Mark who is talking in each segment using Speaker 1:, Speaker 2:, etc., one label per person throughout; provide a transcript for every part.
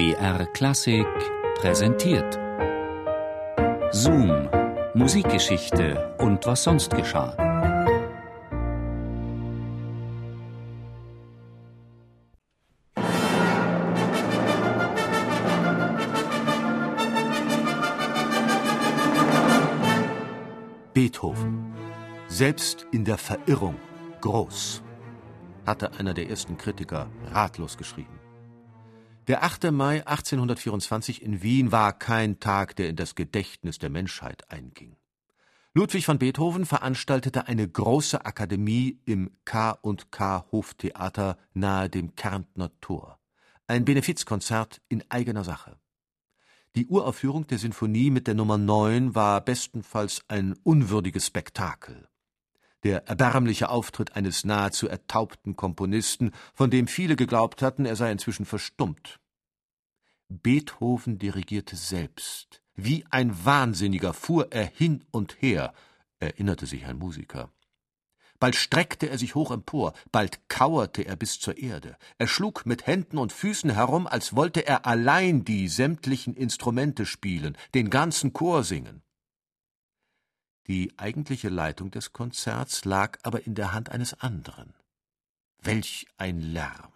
Speaker 1: BR Klassik präsentiert. Zoom, Musikgeschichte und was sonst geschah.
Speaker 2: Beethoven. Selbst in der Verirrung groß, hatte einer der ersten Kritiker ratlos geschrieben. Der 8. Mai 1824 in Wien war kein Tag, der in das Gedächtnis der Menschheit einging. Ludwig van Beethoven veranstaltete eine große Akademie im K&K Hoftheater nahe dem Kärntner Tor. Ein Benefizkonzert in eigener Sache. Die Uraufführung der Sinfonie mit der Nummer 9 war bestenfalls ein unwürdiges Spektakel. Der erbärmliche Auftritt eines nahezu ertaubten Komponisten, von dem viele geglaubt hatten, er sei inzwischen verstummt. Beethoven dirigierte selbst. Wie ein Wahnsinniger fuhr er hin und her, erinnerte sich ein Musiker. Bald streckte er sich hoch empor, bald kauerte er bis zur Erde. Er schlug mit Händen und Füßen herum, als wollte er allein die sämtlichen Instrumente spielen, den ganzen Chor singen. Die eigentliche Leitung des Konzerts lag aber in der Hand eines anderen. Welch ein Lärm!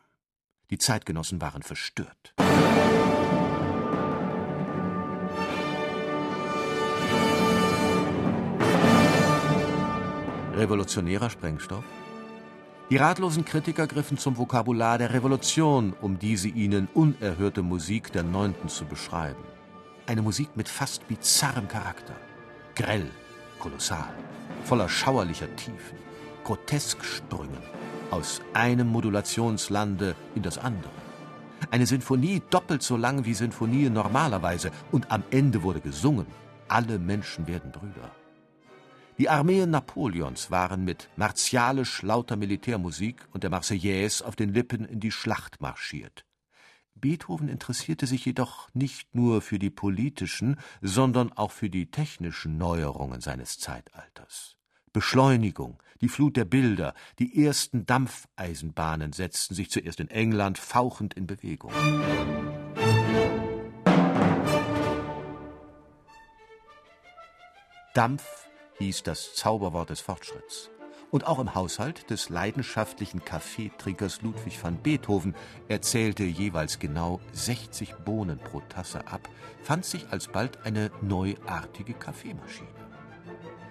Speaker 2: Die Zeitgenossen waren verstört. Revolutionärer Sprengstoff? Die ratlosen Kritiker griffen zum Vokabular der Revolution, um diese ihnen unerhörte Musik der Neunten zu beschreiben. Eine Musik mit fast bizarrem Charakter. Grell, kolossal, voller schauerlicher Tiefen, Grotesksprüngen, aus einem Modulationslande in das andere. Eine Sinfonie doppelt so lang wie Sinfonien normalerweise, und am Ende wurde gesungen. Alle Menschen werden Brüder. Die Armeen Napoleons waren mit martialisch lauter Militärmusik und der Marseillaise auf den Lippen in die Schlacht marschiert. Beethoven interessierte sich jedoch nicht nur für die politischen, sondern auch für die technischen Neuerungen seines Zeitalters. Beschleunigung, die Flut der Bilder, die ersten Dampfeisenbahnen setzten sich zuerst in England fauchend in Bewegung. Dampf hieß das Zauberwort des Fortschritts. Und auch im Haushalt des leidenschaftlichen Kaffeetrinkers Ludwig van Beethoven erzählte jeweils genau 60 Bohnen pro Tasse ab, fand sich alsbald eine neuartige Kaffeemaschine.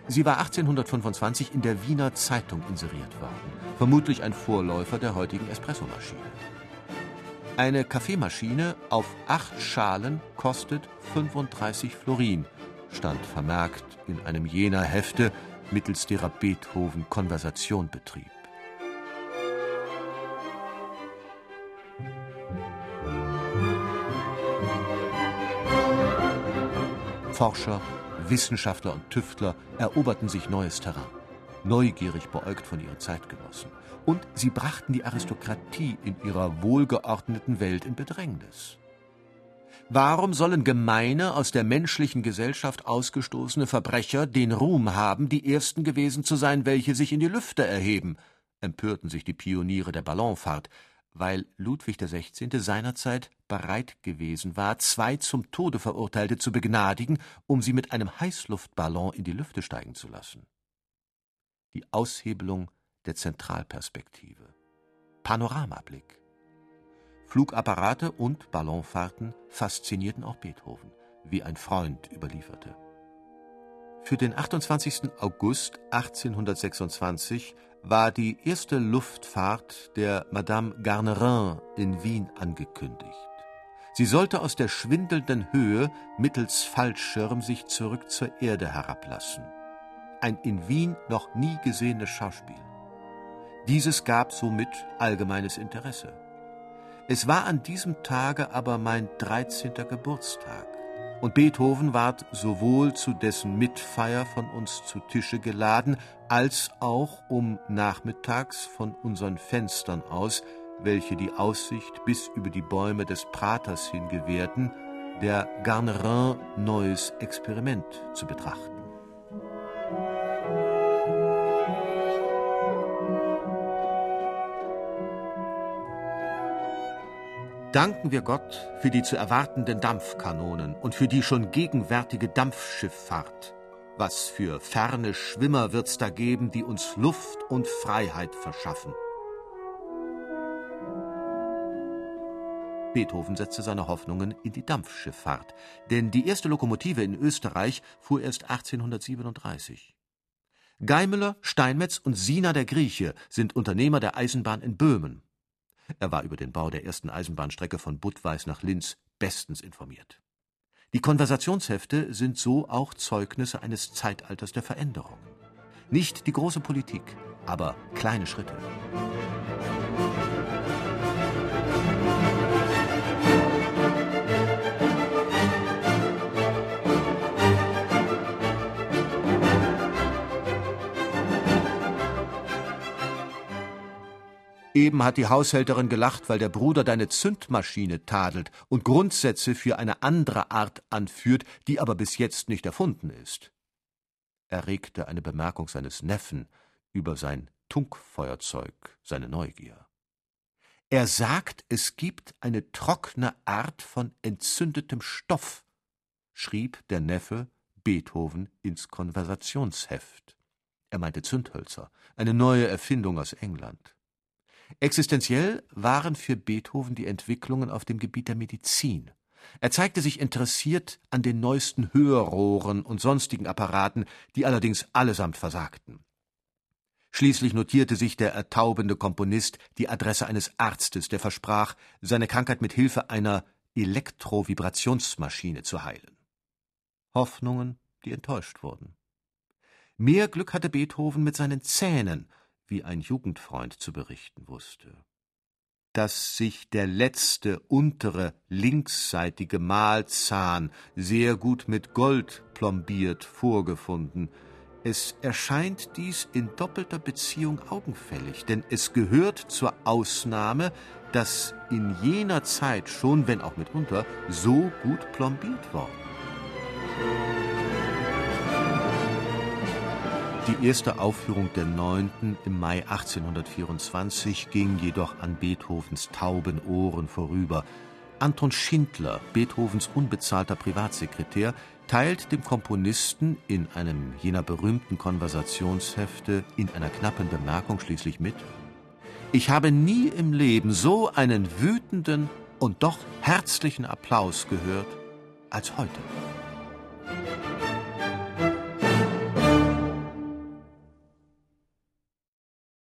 Speaker 2: Sie war 1825 in der Wiener Zeitung inseriert worden, vermutlich ein Vorläufer der heutigen Espressomaschine. Eine Kaffeemaschine auf acht Schalen kostet 35 Florin, stand vermerkt in einem jener Hefte, mittels derer Beethoven Konversation betrieb. Forscher, Wissenschaftler und Tüftler eroberten sich neues Terrain, neugierig beäugt von ihren Zeitgenossen. Und sie brachten die Aristokratie in ihrer wohlgeordneten Welt in Bedrängnis. Warum sollen gemeine, aus der menschlichen Gesellschaft ausgestoßene Verbrecher den Ruhm haben, die Ersten gewesen zu sein, welche sich in die Lüfte erheben? empörten sich die Pioniere der Ballonfahrt, weil Ludwig XVI. seinerzeit bereit gewesen war, zwei zum Tode Verurteilte zu begnadigen, um sie mit einem Heißluftballon in die Lüfte steigen zu lassen. Die Aushebelung der Zentralperspektive. Panoramablick. Flugapparate und Ballonfahrten faszinierten auch Beethoven, wie ein Freund überlieferte. Für den 28. August 1826 war die erste Luftfahrt der Madame Garnerin in Wien angekündigt. Sie sollte aus der schwindelnden Höhe mittels Fallschirm sich zurück zur Erde herablassen. Ein in Wien noch nie gesehenes Schauspiel. Dieses gab somit allgemeines Interesse. Es war an diesem Tage aber mein 13. Geburtstag, und Beethoven ward sowohl zu dessen Mitfeier von uns zu Tische geladen, als auch um nachmittags von unseren Fenstern aus, welche die Aussicht bis über die Bäume des Praters hin gewährten, der Garnerin neues Experiment zu betrachten. Danken wir Gott für die zu erwartenden Dampfkanonen und für die schon gegenwärtige Dampfschifffahrt. Was für ferne Schwimmer wird's da geben, die uns Luft und Freiheit verschaffen. Beethoven setzte seine Hoffnungen in die Dampfschifffahrt, denn die erste Lokomotive in Österreich fuhr erst 1837. Geimüller, Steinmetz und Sina der Grieche sind Unternehmer der Eisenbahn in Böhmen. Er war über den Bau der ersten Eisenbahnstrecke von Budweis nach Linz bestens informiert. Die Konversationshefte sind so auch Zeugnisse eines Zeitalters der Veränderung. Nicht die große Politik, aber kleine Schritte. Eben hat die Haushälterin gelacht, weil der Bruder deine Zündmaschine tadelt und Grundsätze für eine andere Art anführt, die aber bis jetzt nicht erfunden ist. Er regte eine Bemerkung seines Neffen über sein Tunkfeuerzeug, seine Neugier. Er sagt, es gibt eine trockene Art von entzündetem Stoff, schrieb der Neffe Beethoven ins Konversationsheft. Er meinte Zündhölzer, eine neue Erfindung aus England. Existenziell waren für Beethoven die Entwicklungen auf dem Gebiet der Medizin. Er zeigte sich interessiert an den neuesten Hörrohren und sonstigen Apparaten, die allerdings allesamt versagten. Schließlich notierte sich der ertaubende Komponist die Adresse eines Arztes, der versprach, seine Krankheit mit Hilfe einer Elektrovibrationsmaschine zu heilen. Hoffnungen, die enttäuscht wurden. Mehr Glück hatte Beethoven mit seinen Zähnen, wie ein Jugendfreund zu berichten wusste. Dass sich der letzte untere linksseitige Mahlzahn sehr gut mit Gold plombiert vorgefunden, es erscheint dies in doppelter Beziehung augenfällig, denn es gehört zur Ausnahme, dass in jener Zeit schon, wenn auch mitunter, so gut plombiert worden. Die erste Aufführung der Neunten im Mai 1824 ging jedoch an Beethovens tauben Ohren vorüber. Anton Schindler, Beethovens unbezahlter Privatsekretär, teilt dem Komponisten in einem jener berühmten Konversationshefte in einer knappen Bemerkung schließlich mit Ich habe nie im Leben so einen wütenden und doch herzlichen Applaus gehört als heute.